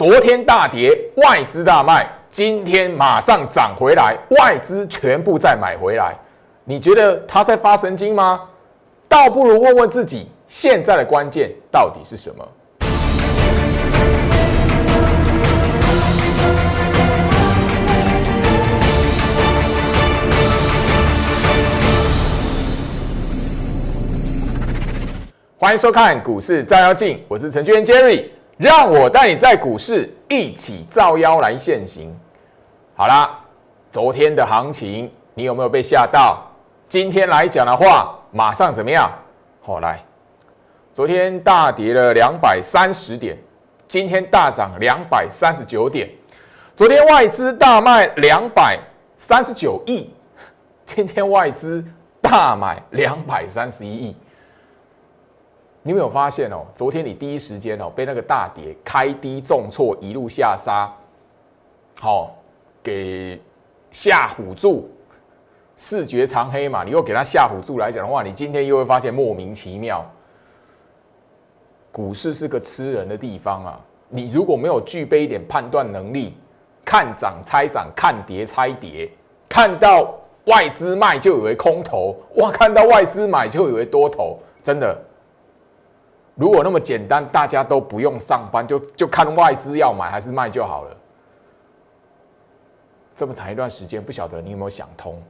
昨天大跌，外资大卖，今天马上涨回来，外资全部再买回来。你觉得他在发神经吗？倒不如问问自己，现在的关键到底是什么？欢迎收看股市照妖镜，我是程序员 Jerry，让我带你在股市一起造妖来现行。好啦，昨天的行情你有没有被吓到？今天来讲的话，马上怎么样？好来，昨天大跌了两百三十点，今天大涨两百三十九点。昨天外资大卖两百三十九亿，今天外资大买两百三十一亿。你有没有发现哦？昨天你第一时间哦被那个大跌开低重挫，一路下杀，好给吓唬住。视觉长黑嘛，你又给他吓唬住来讲的话，你今天又会发现莫名其妙。股市是个吃人的地方啊！你如果没有具备一点判断能力，看涨猜涨，看跌猜跌，看到外资卖就以为空头，哇，看到外资买就以为多头，真的。如果那么简单，大家都不用上班，就就看外资要买还是卖就好了。这么长一段时间，不晓得你有没有想通？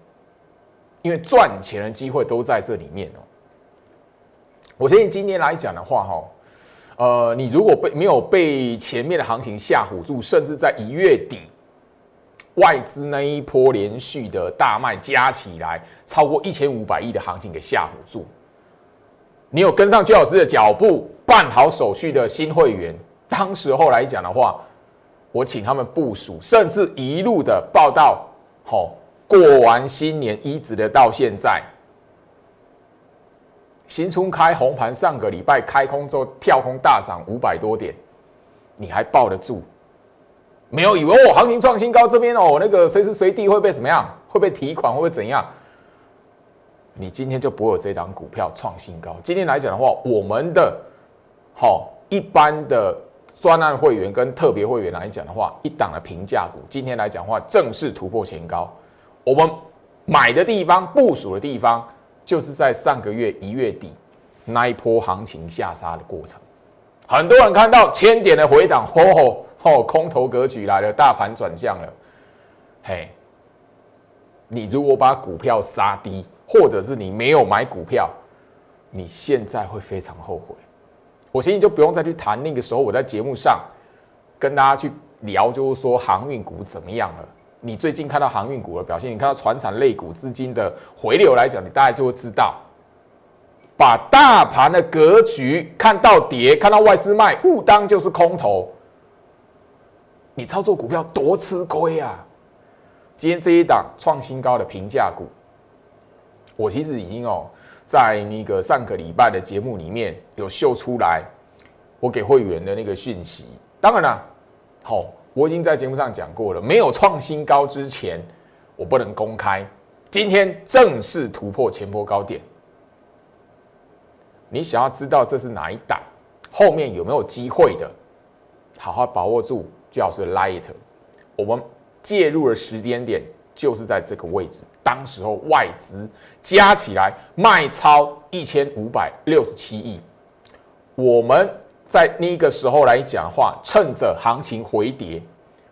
因为赚钱的机会都在这里面哦。我相信今天来讲的话，哈，呃，你如果被没有被前面的行情吓唬住，甚至在一月底外资那一波连续的大卖加起来超过一千五百亿的行情给吓唬住，你有跟上周老师的脚步办好手续的新会员，当时候来讲的话，我请他们部署，甚至一路的报道，好。过完新年一直的到现在，新春开红盘，上个礼拜开空之后跳空大涨五百多点，你还抱得住？没有以为哦，行情创新高这边哦，那个随时随地会被怎么样？会被提款，会怎样？你今天就不会有这档股票创新高。今天来讲的话，我们的好一般的专案会员跟特别会员来讲的话，一档的平价股，今天来讲的话正式突破前高。我们买的地方、部署的地方，就是在上个月一月底那一波行情下杀的过程。很多人看到千点的回档，吼吼吼，空头格局来了，大盘转向了。嘿，你如果把股票杀低，或者是你没有买股票，你现在会非常后悔。我相信就不用再去谈那个时候我在节目上跟大家去聊，就是说航运股怎么样了。你最近看到航运股的表现，你看到船产类股资金的回流来讲，你大概就会知道，把大盘的格局看到跌，看到外资卖，误当就是空头，你操作股票多吃亏啊！今天这一档创新高的平价股，我其实已经哦，在那个上个礼拜的节目里面有秀出来，我给会员的那个讯息。当然了，好。我已经在节目上讲过了，没有创新高之前，我不能公开。今天正式突破前波高点，你想要知道这是哪一档，后面有没有机会的，好好把握住，最好是 light。我们介入的时间点就是在这个位置，当时候外资加起来卖超一千五百六十七亿，我们。在那个时候来讲话，趁着行情回跌，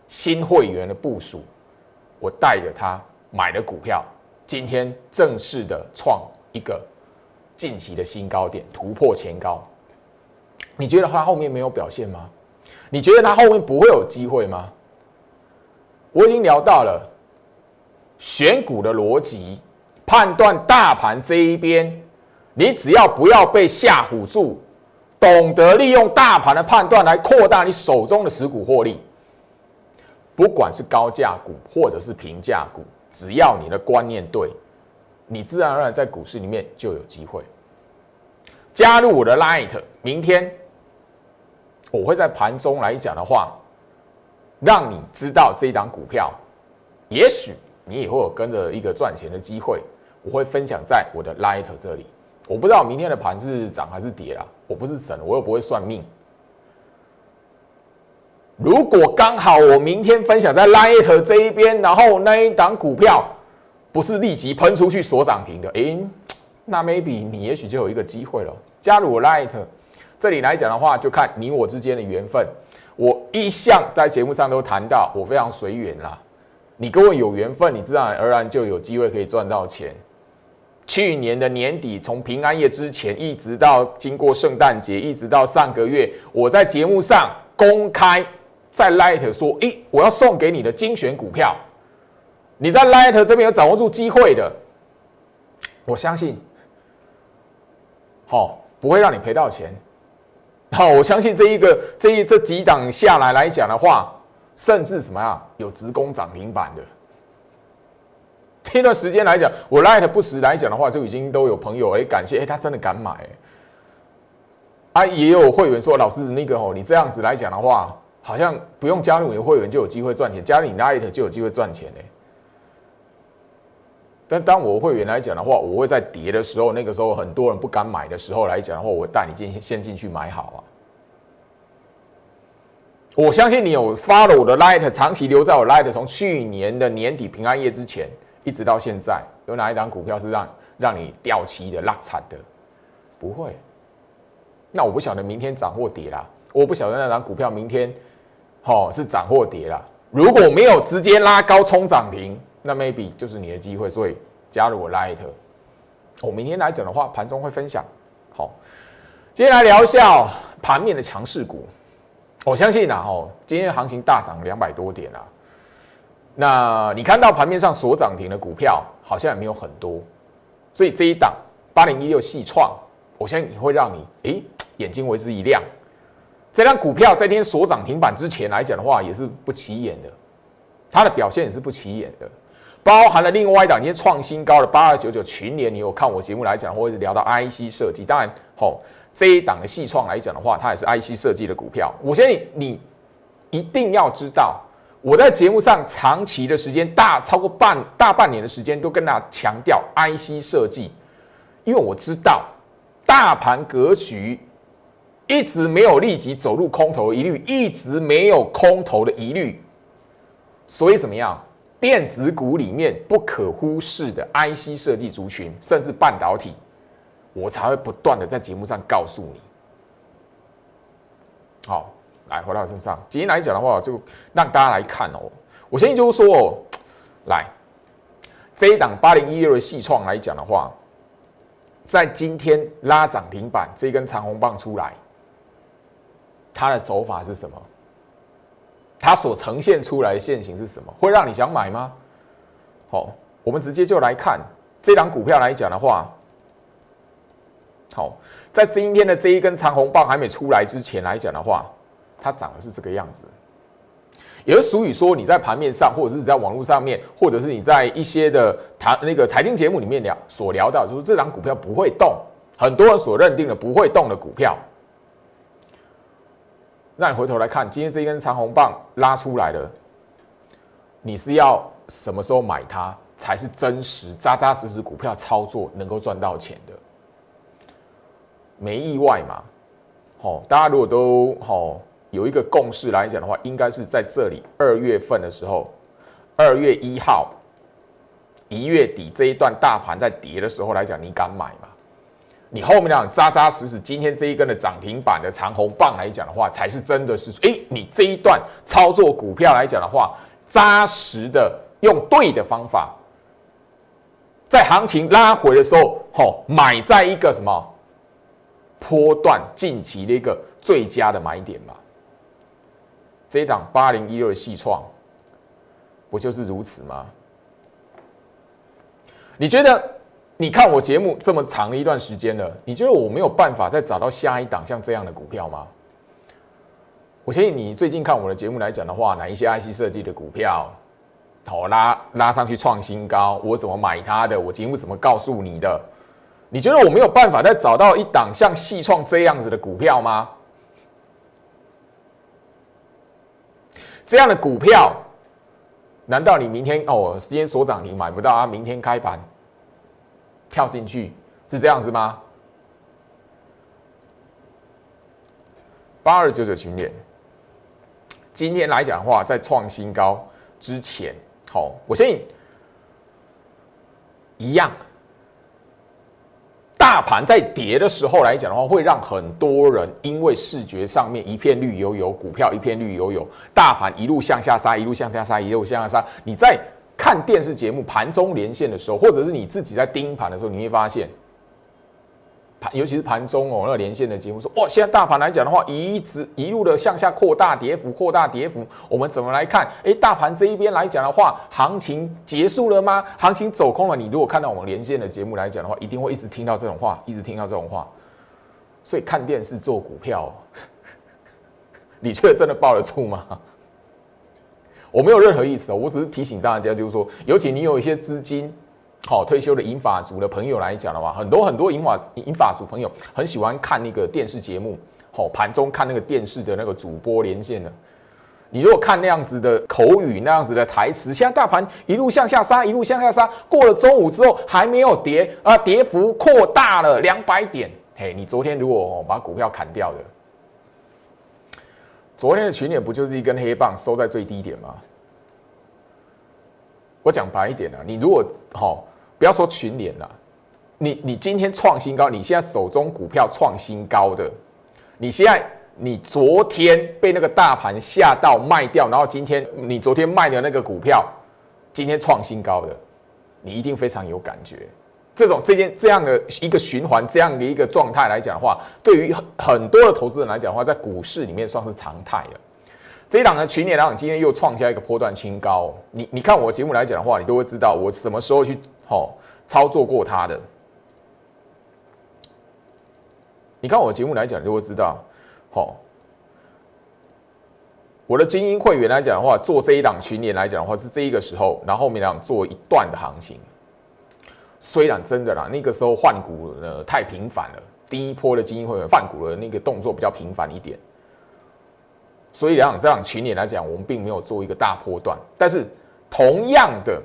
新会员的部署，我带着他买了股票，今天正式的创一个近期的新高点，突破前高。你觉得他后面没有表现吗？你觉得他后面不会有机会吗？我已经聊到了选股的逻辑，判断大盘这一边，你只要不要被吓唬住。懂得利用大盘的判断来扩大你手中的持股获利，不管是高价股或者是平价股，只要你的观念对，你自然而然在股市里面就有机会。加入我的 Light，明天我会在盘中来讲的话，让你知道这一档股票，也许你也会有跟着一个赚钱的机会。我会分享在我的 Light 这里。我不知道明天的盘是涨还是跌啦，我不是神，我又不会算命。如果刚好我明天分享在 Light 这一边，然后那一档股票不是立即喷出去锁涨停的，诶，那 maybe 你也许就有一个机会了。加入我 Light，这里来讲的话，就看你我之间的缘分。我一向在节目上都谈到，我非常随缘啦。你跟我有缘分，你自然而然就有机会可以赚到钱。去年的年底，从平安夜之前，一直到经过圣诞节，一直到上个月，我在节目上公开。在 Light 说，诶，我要送给你的精选股票，你在 Light 这边有掌握住机会的，我相信，好，不会让你赔到钱。好，我相信这一个这一这几档下来来讲的话，甚至什么呀，有直攻涨停板的。这段时间来讲，我 Light 不时来讲的话，就已经都有朋友哎感谢，哎，他真的敢买。啊，也有会员说，老师那个哦，你这样子来讲的话。好像不用加入你的会员就有机会赚钱，加入你 Light 就有机会赚钱呢。但当我会员来讲的话，我会在跌的时候，那个时候很多人不敢买的时候来讲的话，我带你进先进去买好啊。我相信你有 follow 我的 Light，长期留在我 Light，从去年的年底平安夜之前一直到现在，有哪一档股票是让让你掉期的、落惨的？不会。那我不晓得明天涨或跌啦，我不晓得那档股票明天。好，是涨或跌啦。如果没有直接拉高冲涨停，那 maybe 就是你的机会。所以加入我 Light。我明天来讲的话，盘中会分享。好，接下来聊一下盘面的强势股。我相信啊，哦，今天行情大涨两百多点啊。那你看到盘面上所涨停的股票，好像也没有很多。所以这一档八零一六细创，我相信会让你诶眼睛为之一亮。这张股票在今天所涨停板之前来讲的话，也是不起眼的，它的表现也是不起眼的，包含了另外一档今天创新高的八二九九群联，你有看我节目来讲，或者聊到 IC 设计，当然，吼这一档的系创来讲的话，它也是 IC 设计的股票。我相信你一定要知道，我在节目上长期的时间，大超过半大半年的时间，都跟大家强调 IC 设计，因为我知道大盘格局。一直没有立即走入空头的疑虑，一直没有空头的疑虑，所以怎么样？电子股里面不可忽视的 IC 设计族群，甚至半导体，我才会不断的在节目上告诉你。好，来回到身上，今天来讲的话，就让大家来看哦。我相信就是说，哦，来这一档八零一六的细创来讲的话，在今天拉涨停板，这根长红棒出来。它的走法是什么？它所呈现出来的现形是什么？会让你想买吗？好，我们直接就来看这档股票来讲的话，好，在今天的这一根长红棒还没出来之前来讲的话，它长的是这个样子。也就俗语说，你在盘面上，或者是你在网络上面，或者是你在一些的谈那个财经节目里面聊所聊到，就是这档股票不会动，很多人所认定的不会动的股票。那你回头来看，今天这一根长红棒拉出来了，你是要什么时候买它才是真实、扎扎实实股票操作能够赚到钱的？没意外嘛？好，大家如果都好有一个共识来讲的话，应该是在这里二月份的时候，二月一号、一月底这一段大盘在跌的时候来讲，你敢买吗？你后面讲扎扎实实，今天这一根的涨停板的长红棒来讲的话，才是真的是，哎，你这一段操作股票来讲的话，扎实的用对的方法，在行情拉回的时候，吼，买在一个什么波段近期的一个最佳的买点嘛？这一档八零一六的细创，不就是如此吗？你觉得？你看我节目这么长一段时间了，你觉得我没有办法再找到下一档像这样的股票吗？我相信你最近看我的节目来讲的话，哪一些 IC 设计的股票，好拉拉上去创新高，我怎么买它的？我节目怎么告诉你的？你觉得我没有办法再找到一档像细创这样子的股票吗？这样的股票，难道你明天哦，今天所涨停买不到啊？明天开盘？跳进去是这样子吗？八二九九群点，今天来讲的话，在创新高之前，好，我相信一样。大盘在跌的时候来讲的话，会让很多人因为视觉上面一片绿油油，股票一片绿油油，大盘一路向下杀，一路向下杀，一路向下杀。你在看电视节目盘中连线的时候，或者是你自己在盯盘的时候，你会发现。盘，尤其是盘中哦，那个连线的节目说，哇，现在大盘来讲的话，一直一路的向下扩大跌幅，扩大跌幅。我们怎么来看？哎，大盘这一边来讲的话，行情结束了吗？行情走空了？你如果看到我们连线的节目来讲的话，一定会一直听到这种话，一直听到这种话。所以看电视做股票，你觉得真的抱得住吗？我没有任何意思哦，我只是提醒大家，就是说，尤其你有一些资金。好，退休的银法族的朋友来讲的话，很多很多银法银发族朋友很喜欢看那个电视节目，好，盘中看那个电视的那个主播连线的。你如果看那样子的口语，那样子的台词，现在大盘一路向下杀，一路向下杀，过了中午之后还没有跌啊，跌幅扩大了两百点。嘿，你昨天如果把股票砍掉的，昨天的群点不就是一根黑棒收在最低点吗？我讲白一点啊，你如果好。不要说群联了，你你今天创新高，你现在手中股票创新高的，你现在你昨天被那个大盘吓到卖掉，然后今天你昨天卖的那个股票，今天创新高的，你一定非常有感觉。这种这件这样的一个循环，这样的一个状态来讲的话，对于很很多的投资人来讲的话，在股市里面算是常态了。这一档呢，群联两今天又创下一个波段新高。你你看我节目来讲的话，你都会知道我什么时候去。好，操作过它的，你看我节目来讲就会知道。好，我的精英会员来讲的话，做这一档群年来讲的话是这一个时候，然后后面两做一段的行情。虽然真的啦，那个时候换股呢太频繁了，第一波的精英会员换股的那个动作比较频繁一点，所以两档这样群年来讲，我们并没有做一个大波段，但是同样的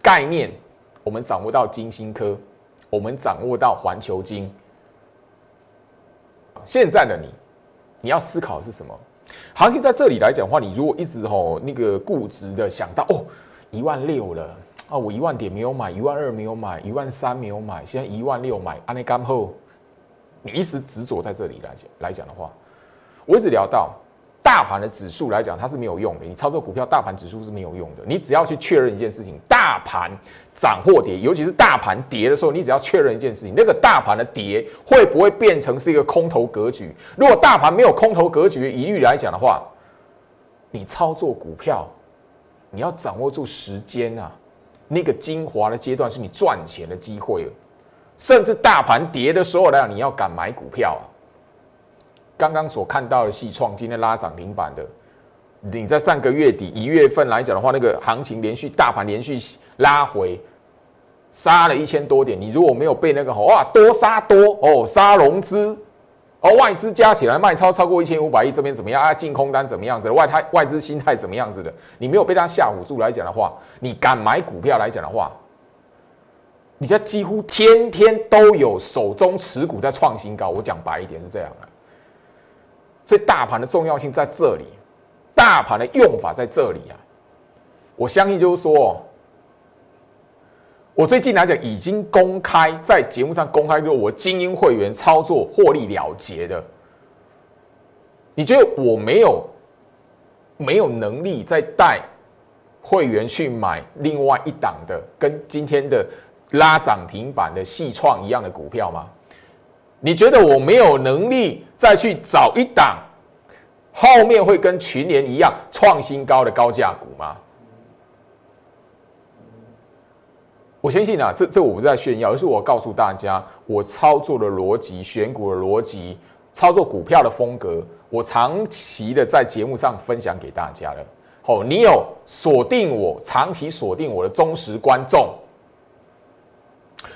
概念。我们掌握到金星科，我们掌握到环球金。现在的你，你要思考的是什么？行情在这里来讲的话，你如果一直吼那个固执的想到哦，一万六了啊，我一万点没有买，一万二没有买，一万三没有买，现在一万六买，安内干后，你一直执着在这里来讲来讲的话，我一直聊到。大盘的指数来讲，它是没有用的。你操作股票，大盘指数是没有用的。你只要去确认一件事情：大盘涨或跌，尤其是大盘跌的时候，你只要确认一件事情，那个大盘的跌会不会变成是一个空头格局？如果大盘没有空头格局的疑虑来讲的话，你操作股票，你要掌握住时间啊，那个精华的阶段是你赚钱的机会。甚至大盘跌的时候来讲，你要敢买股票。刚刚所看到的系创今天拉涨停板的，你在上个月底一月份来讲的话，那个行情连续大盘连续拉回，杀了一千多点。你如果没有被那个哇多杀多哦杀融资哦外资加起来卖超超过一千五百亿，这边怎么样啊？净空单怎么样子？外太外资心态怎么样子的？你没有被他吓唬住来讲的话，你敢买股票来讲的话，你家几乎天天都有手中持股在创新高。我讲白一点是这样的。所以大盘的重要性在这里，大盘的用法在这里啊！我相信就是说，我最近来讲已经公开在节目上公开过，我精英会员操作获利了结的。你觉得我没有没有能力再带会员去买另外一档的跟今天的拉涨停板的细创一样的股票吗？你觉得我没有能力再去找一档后面会跟群联一样创新高的高价股吗？我相信啊，这这我不是在炫耀，而是我告诉大家，我操作的逻辑、选股的逻辑、操作股票的风格，我长期的在节目上分享给大家了。好，你有锁定我，长期锁定我的忠实观众，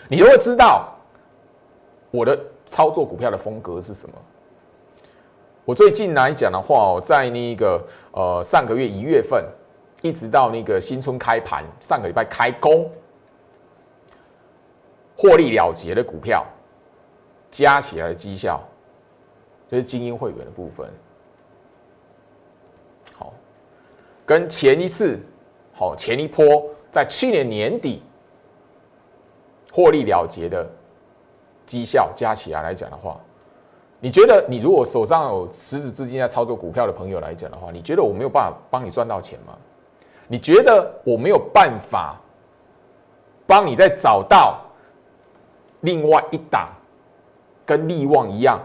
你都会知道我的。操作股票的风格是什么？我最近来讲的话哦，在那个呃上个月一月份，一直到那个新春开盘，上个礼拜开工，获利了结的股票，加起来的绩效，这是精英会员的部分。好，跟前一次，好前一波在去年年底获利了结的绩效加起来来讲的话，你觉得你如果手上有实质资金在操作股票的朋友来讲的话，你觉得我没有办法帮你赚到钱吗？你觉得我没有办法帮你再找到另外一档跟利旺一样，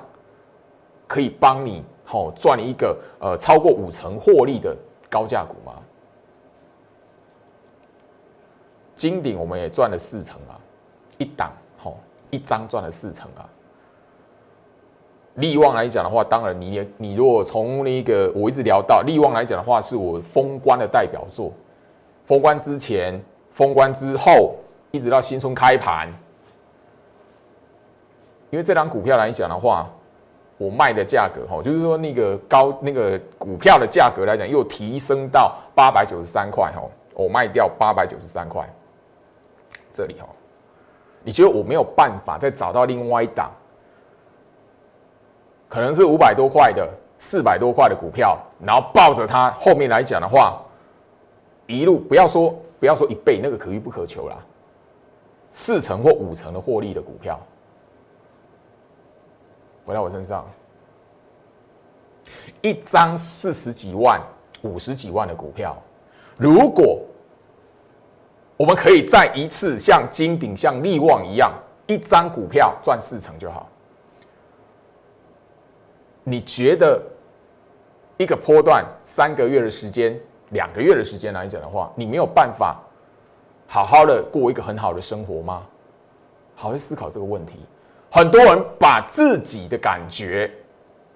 可以帮你好赚一个呃超过五成获利的高价股吗？金鼎我们也赚了四成啊，一档一张赚了四成啊。利旺来讲的话，当然你也你如果从那个我一直聊到利旺来讲的话，是我封关的代表作。封关之前、封关之后，一直到新春开盘，因为这张股票来讲的话，我卖的价格哈，就是说那个高那个股票的价格来讲，又提升到八百九十三块哈，我卖掉八百九十三块。这里哈，你觉得我没有办法再找到另外一档？可能是五百多块的、四百多块的股票，然后抱着它，后面来讲的话，一路不要说不要说一倍，那个可遇不可求啦。四成或五成的获利的股票，回到我身上，一张四十几万、五十几万的股票，如果我们可以再一次像金鼎、像利旺一样，一张股票赚四成就好。你觉得一个波段三个月的时间、两个月的时间来讲的话，你没有办法好好的过一个很好的生活吗？好，去思考这个问题。很多人把自己的感觉、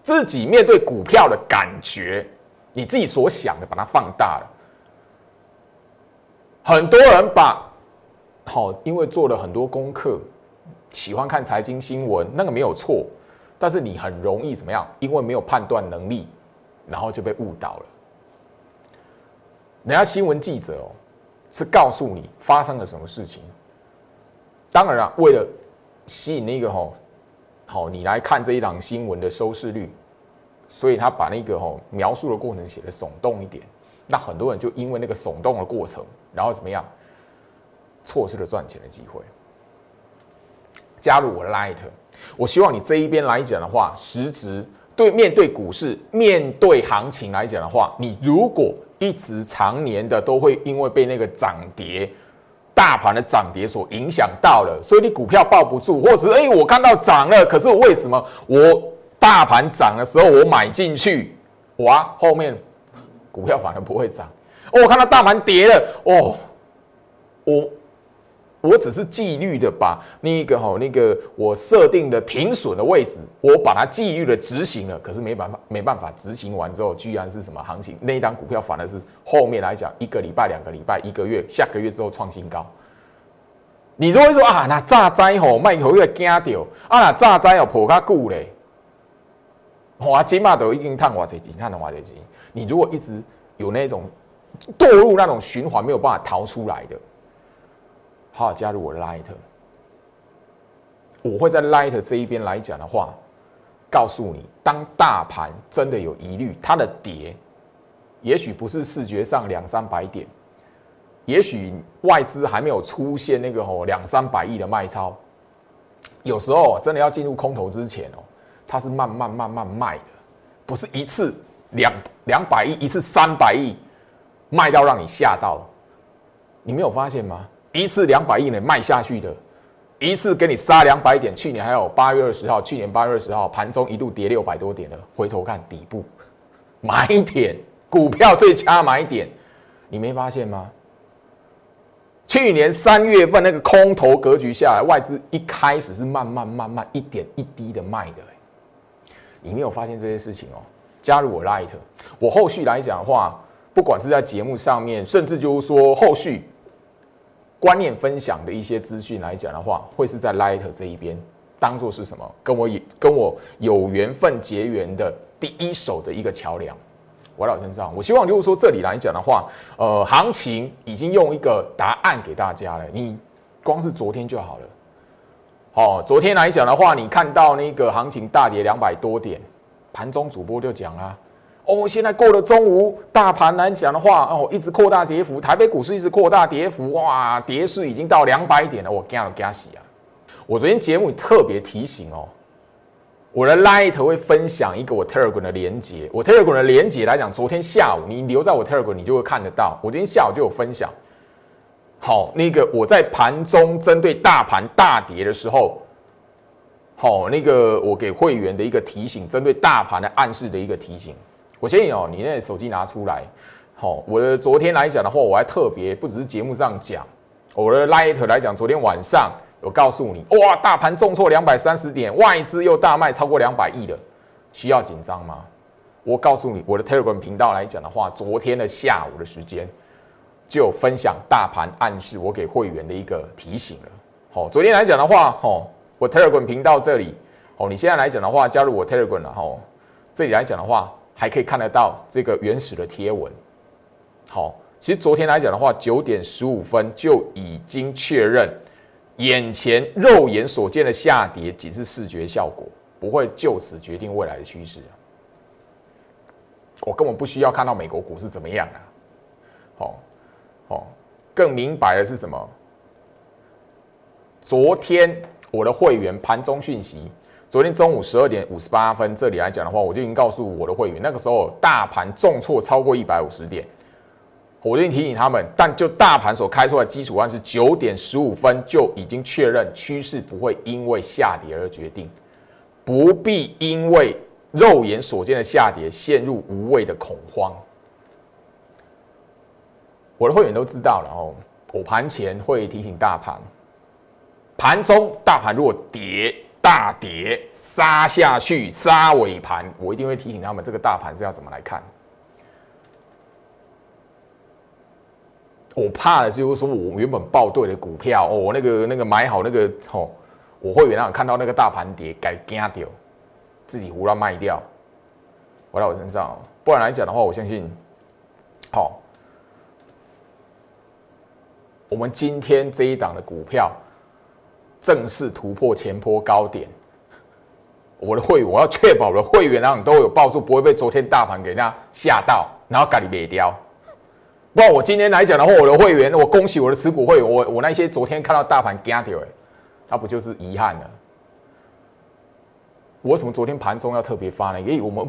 自己面对股票的感觉，你自己所想的，把它放大了。很多人把好，因为做了很多功课，喜欢看财经新闻，那个没有错。但是你很容易怎么样？因为没有判断能力，然后就被误导了。人家新闻记者哦，是告诉你发生了什么事情。当然了，为了吸引那个吼，好你来看这一档新闻的收视率，所以他把那个吼描述的过程写的耸动一点。那很多人就因为那个耸动的过程，然后怎么样，错失了赚钱的机会。加入我的 Light。我希望你这一边来讲的话，实质对面对股市、面对行情来讲的话，你如果一直常年的都会因为被那个涨跌、大盘的涨跌所影响到了，所以你股票抱不住，或者是哎，我看到涨了，可是为什么我大盘涨的时候我买进去，哇，后面股票反而不会涨？哦，我看到大盘跌了，哦，我。我只是纪律的把那个哈那个我设定的停损的位置，我把它纪律的执行了。可是没办法，没办法执行完之后，居然是什么行情？那一档股票反而是后面来讲，一个礼拜、两个礼拜、一个月、下个月之后创新高。你如果说啊，那炸灾吼卖口又惊掉啊，那炸灾哦破卡久嘞，哇，起码都已经探瓦这钱，探了瓦这钱。你如果一直有那种堕入那种循环，没有办法逃出来的。好，加入我的 Light，我会在 Light 这一边来讲的话，告诉你，当大盘真的有疑虑，它的跌，也许不是视觉上两三百点，也许外资还没有出现那个哦两三百亿的卖超，有时候真的要进入空头之前哦，它是慢慢慢慢卖的，不是一次两两百亿，一次三百亿卖到让你吓到，你没有发现吗？一次两百亿呢卖下去的，一次给你杀两百点。去年还有八月二十号，去年八月二十号盘中一度跌六百多点的，回头看底部买点，股票最佳买点，你没发现吗？去年三月份那个空头格局下来，外资一开始是慢慢慢慢一点一滴的卖的，你没有发现这些事情哦？加入我 Light，我后续来讲的话，不管是在节目上面，甚至就是说后续。观念分享的一些资讯来讲的话，会是在 Light 这一边当做是什么？跟我跟我有缘分结缘的第一手的一个桥梁。我老身上，我希望就是说这里来讲的话，呃，行情已经用一个答案给大家了。你光是昨天就好了。好，昨天来讲的话，你看到那个行情大跌两百多点，盘中主播就讲啊，哦，现在过了中午，大盘来讲的话，哦，一直扩大跌幅，台北股市一直扩大跌幅，哇，跌势已经到两百点了，我惊了惊死啊！我昨天节目特别提醒哦，我的 Light 会分享一个我 Telegram 的连接，我 Telegram 的连接来讲，昨天下午你留在我 Telegram，你就会看得到，我今天下午就有分享。好，那个我在盘中针对大盘大跌的时候，好，那个我给会员的一个提醒，针对大盘的暗示的一个提醒。我建议哦，你那手机拿出来。好，我的昨天来讲的话，我还特别不只是节目上讲，我的 Light 来讲，昨天晚上有告诉你，哇，大盘重挫两百三十点，外资又大卖超过两百亿的，需要紧张吗？我告诉你，我的 Telegram 频道来讲的话，昨天的下午的时间。就分享大盘暗示，我给会员的一个提醒了。好，昨天来讲的话，吼，我 Telegram 频道这里，哦，你现在来讲的话，加入我 Telegram 了，吼，这里来讲的话，还可以看得到这个原始的贴文。好，其实昨天来讲的话，九点十五分就已经确认，眼前肉眼所见的下跌仅是视觉效果，不会就此决定未来的趋势。我根本不需要看到美国股市怎么样啊，好。哦，更明白的是什么？昨天我的会员盘中讯息，昨天中午十二点五十八分，这里来讲的话，我就已经告诉我的会员，那个时候大盘重挫超过一百五十点，我就提醒他们，但就大盘所开出来的基础案是九点十五分就已经确认趋势不会因为下跌而决定，不必因为肉眼所见的下跌陷入无谓的恐慌。我的会员都知道了哦，我盘前会提醒大盘，盘中大盘如果跌大跌杀下去杀尾盘，我一定会提醒他们这个大盘是要怎么来看。我怕的就是说我原本报对的股票哦，那个那个买好那个哦，我会员啊看到那个大盘跌，该惊掉，自己胡乱卖掉，回到我身上。不然来讲的话，我相信好。我们今天这一档的股票正式突破前坡高点，我的会我要确保我的会员啊都有抱住，不会被昨天大盘给人家吓到，然后赶紧卖掉。不然我今天来讲的话，我的会员，我恭喜我的持股会，我我那些昨天看到大盘惊掉哎，那不就是遗憾了？为什么昨天盘中要特别发呢？因为我们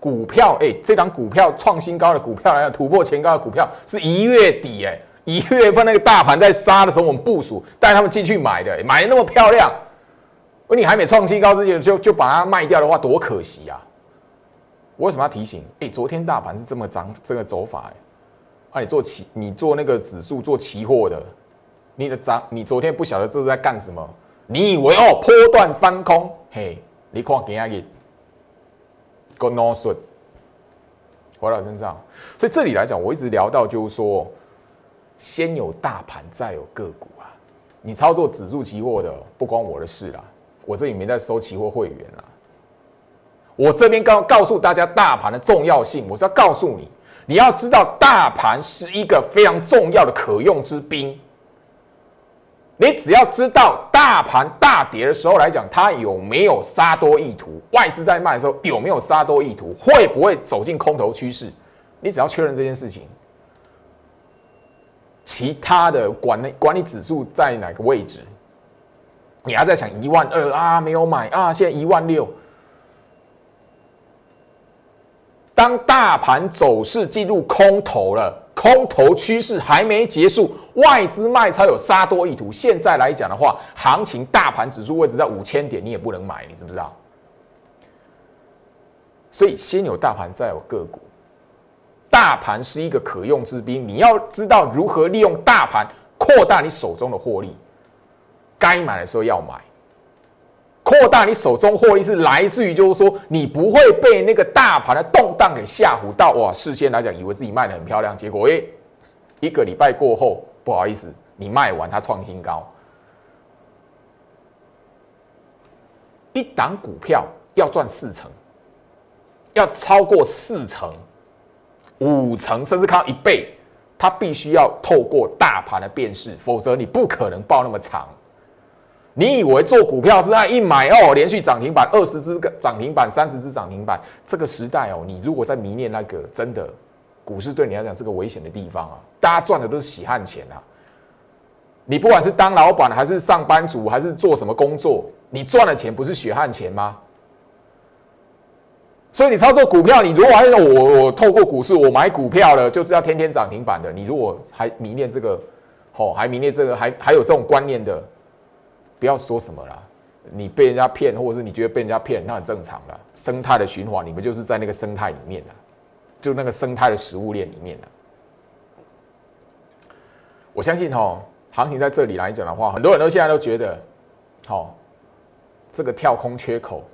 股票哎，这档股票创新高的股票来讲，突破前高的股票是一月底哎。一月份那个大盘在杀的时候，我们部署带他们进去买的，买的那么漂亮。而你还没创新高之前就就把它卖掉的话，多可惜啊！我为什么要提醒？哎，昨天大盘是这么涨，这个走法，哎，啊，你做期，你做那个指数做期货的，你的涨，你昨天不晓得这是在干什么？你以为哦，波段翻空，嘿，你看今下日，go no 顺，回到身上。所以这里来讲，我一直聊到就是说。先有大盘，再有个股啊！你操作指数期货的，不关我的事啦。我这里没在收期货会员啦。我这边告告诉大家大盘的重要性，我是要告诉你，你要知道大盘是一个非常重要的可用之兵。你只要知道大盘大跌的时候来讲，它有没有杀多意图？外资在卖的时候有没有杀多意图？会不会走进空头趋势？你只要确认这件事情。其他的管理管理指数在哪个位置？你还在想一万二啊？没有买啊？现在一万六。当大盘走势进入空头了，空头趋势还没结束，外资卖超有杀多意图。现在来讲的话，行情大盘指数位置在五千点，你也不能买，你知不知道？所以先有大盘，再有个股。大盘是一个可用之兵，你要知道如何利用大盘扩大你手中的获利。该买的时候要买，扩大你手中获利是来自于，就是说你不会被那个大盘的动荡给吓唬到。哇，事先来讲以为自己卖的很漂亮，结果诶，一个礼拜过后，不好意思，你卖完它创新高。一档股票要赚四成，要超过四成。五成甚至看到一倍，它必须要透过大盘的变势，否则你不可能报那么长。你以为做股票是那一买哦，连续涨停板二十只涨停板，三十只涨停板？这个时代哦，你如果在迷恋那个，真的股市对你来讲是个危险的地方啊！大家赚的都是血汗钱啊！你不管是当老板，还是上班族，还是做什么工作，你赚的钱不是血汗钱吗？所以你操作股票，你如果还是我我透过股市我买股票了，就是要天天涨停板的。你如果还迷恋这个，哦，还迷恋这个，还还有这种观念的。不要说什么了，你被人家骗，或者是你觉得被人家骗，那很正常的。生态的循环，你们就是在那个生态里面的，就那个生态的食物链里面的。我相信哈，行情在这里来讲的话，很多人都现在都觉得，好，这个跳空缺口，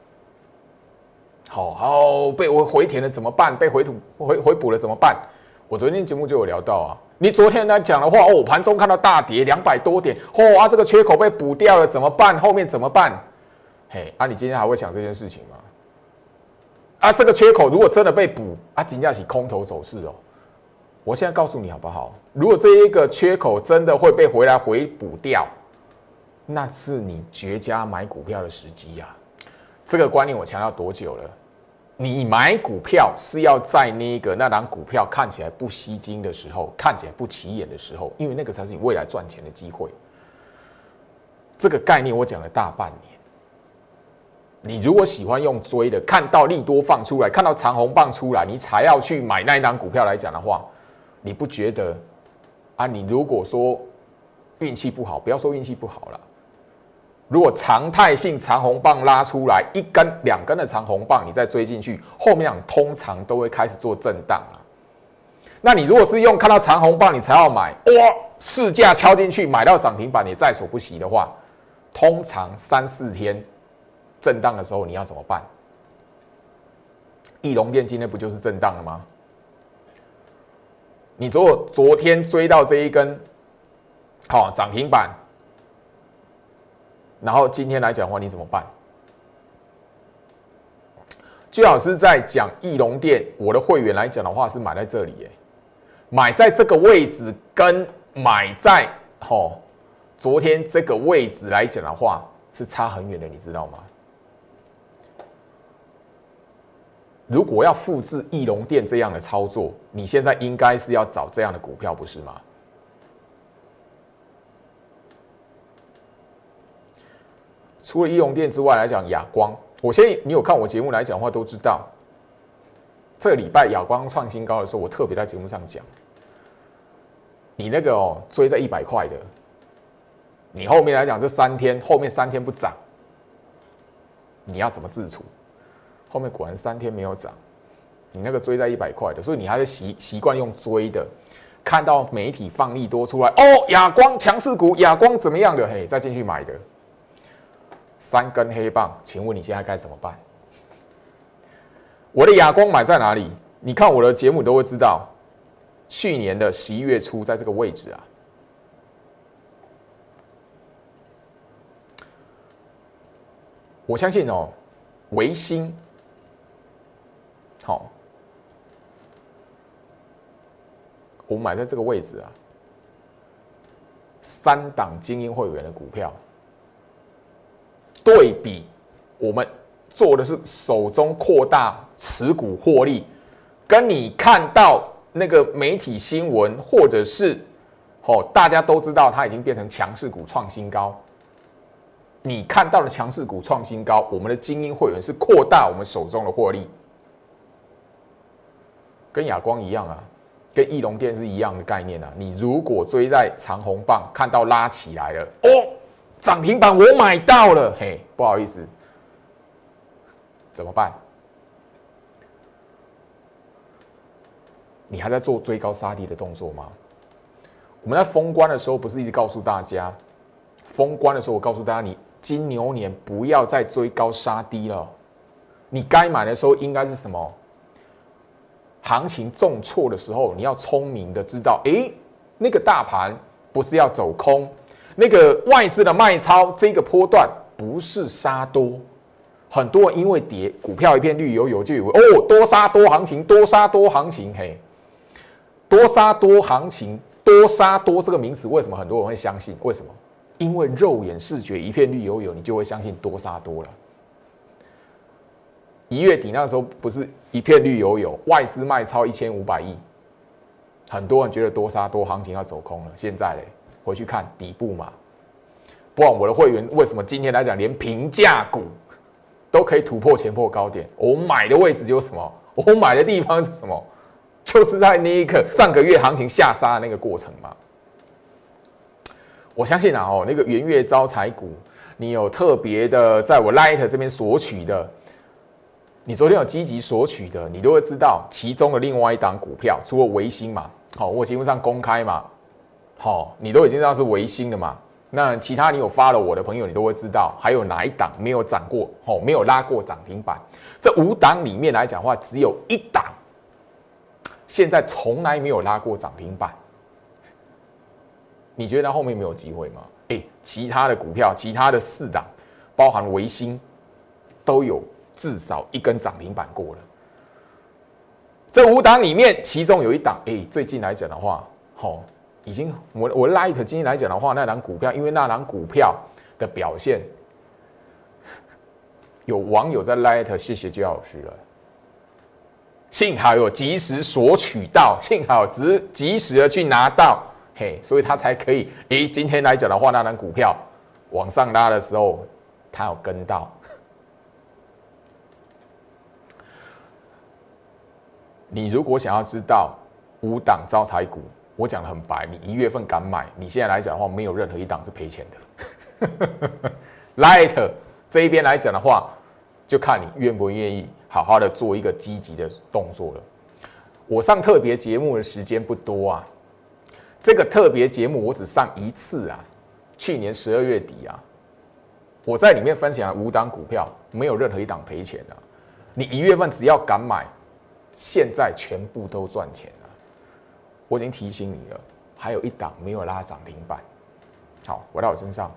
好好被我回填了怎么办？被回吐回回补了怎么办？我昨天节目就有聊到啊。你昨天来讲的话，哦，盘中看到大跌两百多点，嚯啊，这个缺口被补掉了，怎么办？后面怎么办？嘿，啊，你今天还会想这件事情吗？啊，这个缺口如果真的被补，啊，金价起空头走势哦。我现在告诉你好不好？如果这一个缺口真的会被回来回补掉，那是你绝佳买股票的时机呀。这个观念我强调多久了？你买股票是要在那个那档股票看起来不吸睛的时候，看起来不起眼的时候，因为那个才是你未来赚钱的机会。这个概念我讲了大半年。你如果喜欢用追的，看到利多放出来，看到长红棒出来，你才要去买那一档股票来讲的话，你不觉得啊？你如果说运气不好，不要说运气不好了。如果常态性长红棒拉出来一根两根的长红棒，你再追进去，后面两通常都会开始做震荡啊。那你如果是用看到长红棒你才要买，哇，市价敲进去买到涨停板也在所不惜的话，通常三四天震荡的时候你要怎么办？翼龙电今天不就是震荡了吗？你如果昨天追到这一根好涨停板。然后今天来讲的话，你怎么办？最好是在讲翼龙店，我的会员来讲的话是买在这里，耶，买在这个位置跟买在吼昨天这个位置来讲的话是差很远的，你知道吗？如果要复制翼龙店这样的操作，你现在应该是要找这样的股票，不是吗？除了易用电之外来讲，亚光，我先你有看我节目来讲的话，都知道，这礼拜亚光创新高的时候，我特别在节目上讲，你那个哦追在一百块的，你后面来讲这三天后面三天不涨，你要怎么自处？后面果然三天没有涨，你那个追在一百块的，所以你还是习习惯用追的，看到媒体放利多出来，哦，亚光强势股，亚光怎么样的？嘿，再进去买的。三根黑棒，请问你现在该怎么办？我的哑光买在哪里？你看我的节目都会知道，去年的十一月初在这个位置啊。我相信哦，维新，好，我买在这个位置啊，三档精英会员的股票。对比，我们做的是手中扩大持股获利，跟你看到那个媒体新闻，或者是哦，大家都知道它已经变成强势股创新高。你看到的强势股创新高，我们的精英会员是扩大我们手中的获利，跟亚光一样啊，跟翼龙电是一样的概念啊。你如果追在长红棒，看到拉起来了哦。涨停板我买到了，嘿，不好意思，怎么办？你还在做追高杀低的动作吗？我们在封关的时候不是一直告诉大家，封关的时候我告诉大家，你金牛年不要再追高杀低了，你该买的时候应该是什么？行情重挫的时候，你要聪明的知道，哎，那个大盘不是要走空。那个外资的卖超，这个波段不是杀多，很多人因为跌，股票一片绿油油，就以为哦多杀多行情，多杀多行情，嘿，多杀多行情，多杀多这个名词，为什么很多人会相信？为什么？因为肉眼视觉一片绿油油，你就会相信多杀多了。一月底那时候不是一片绿油油，外资卖超一千五百亿，很多人觉得多杀多行情要走空了。现在嘞，回去看底部嘛。不管我的会员为什么今天来讲，连平价股都可以突破前破高点，我买的位置就是什么？我买的地方是什么？就是在那一刻上个月行情下杀的那个过程嘛。我相信啊，哦，那个元月招财股，你有特别的在我 Light 这边索取的，你昨天有积极索取的，你都会知道其中的另外一档股票，除了维新嘛，好，我节目上公开嘛，好，你都已经知道是维新的嘛。那其他你有发了我的朋友，你都会知道，还有哪一档没有涨过，哦，没有拉过涨停板。这五档里面来讲的话，只有一档现在从来没有拉过涨停板。你觉得后面没有机会吗？哎，其他的股票，其他的四档，包含维新，都有至少一根涨停板过了。这五档里面，其中有一档，哎，最近来讲的话，好，已经我我 Light 今天来讲的话，那档股票，因为那档股票的表现，有网友在 Light 谢谢焦老师了，幸好有及时索取到，幸好只及时的去拿到。嘿，所以他才可以。诶，今天来讲的话，那张股票往上拉的时候，他有跟到。你如果想要知道五档招财股，我讲的很白，你一月份敢买，你现在来讲的话，没有任何一档是赔钱的。Light 这一边来讲的话，就看你愿不愿意好好的做一个积极的动作了。我上特别节目的时间不多啊。这个特别节目我只上一次啊，去年十二月底啊，我在里面分享了五档股票，没有任何一档赔钱的。你一月份只要敢买，现在全部都赚钱了。我已经提醒你了，还有一档没有拉涨停板。好，回到我身上，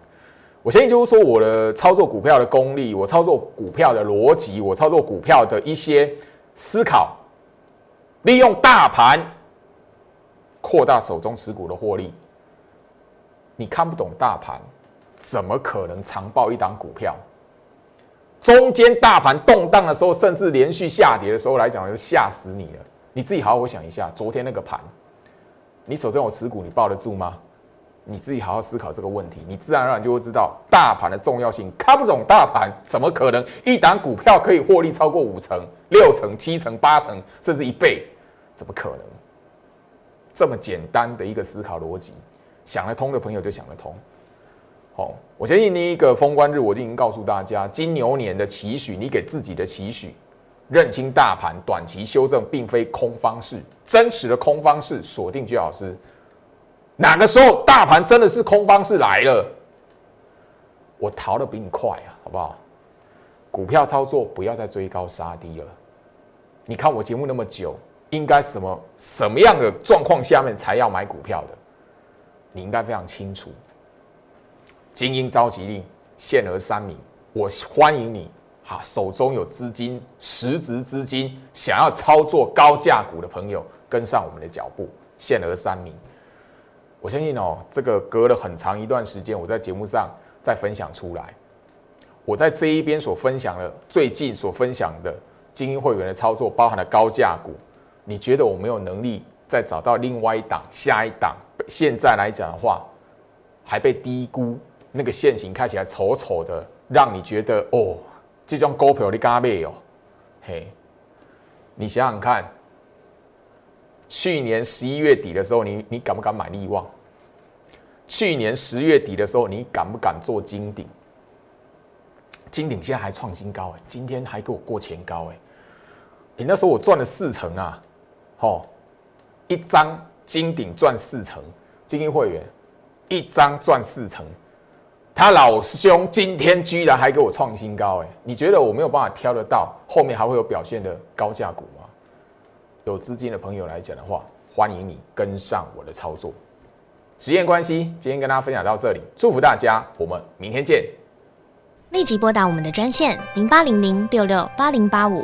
我相信就是说我的操作股票的功力，我操作股票的逻辑，我操作股票的一些思考，利用大盘。扩大手中持股的获利，你看不懂大盘，怎么可能长报一档股票？中间大盘动荡的时候，甚至连续下跌的时候来讲，就吓死你了。你自己好好想一下，昨天那个盘，你手中有持股，你抱得住吗？你自己好好思考这个问题，你自然而然就会知道大盘的重要性。看不懂大盘，怎么可能一档股票可以获利超过五成、六成、七成、八成，甚至一倍？怎么可能？这么简单的一个思考逻辑，想得通的朋友就想得通。好，我相信第一个封关日，我就已经告诉大家，金牛年的期许，你给自己的期许，认清大盘短期修正并非空方式，真实的空方式锁定最好是哪个时候大盘真的是空方式来了，我逃的比你快啊，好不好？股票操作不要再追高杀低了。你看我节目那么久。应该什么什么样的状况下面才要买股票的？你应该非常清楚。精英召集令，限额三名，我欢迎你。哈，手中有资金，实质资金，想要操作高价股的朋友，跟上我们的脚步。限额三名，我相信哦，这个隔了很长一段时间，我在节目上再分享出来。我在这一边所分享的，最近所分享的精英会员的操作，包含了高价股。你觉得我没有能力再找到另外一档、下一档？现在来讲的话，还被低估，那个线型看起来丑丑的，让你觉得哦，这种股票你敢买哦？嘿，你想想看，去年十一月底的时候，你你敢不敢买利旺？去年十月底的时候，你敢不敢做金鼎？金鼎现在还创新高哎，今天还给我过前高哎，你那时候我赚了四成啊！哦，一张金顶赚四成，精英会员一张赚四成，他老兄今天居然还给我创新高，哎，你觉得我没有办法挑得到后面还会有表现的高价股吗？有资金的朋友来讲的话，欢迎你跟上我的操作。时间关系，今天跟大家分享到这里，祝福大家，我们明天见。立即拨打我们的专线零八零零六六八零八五。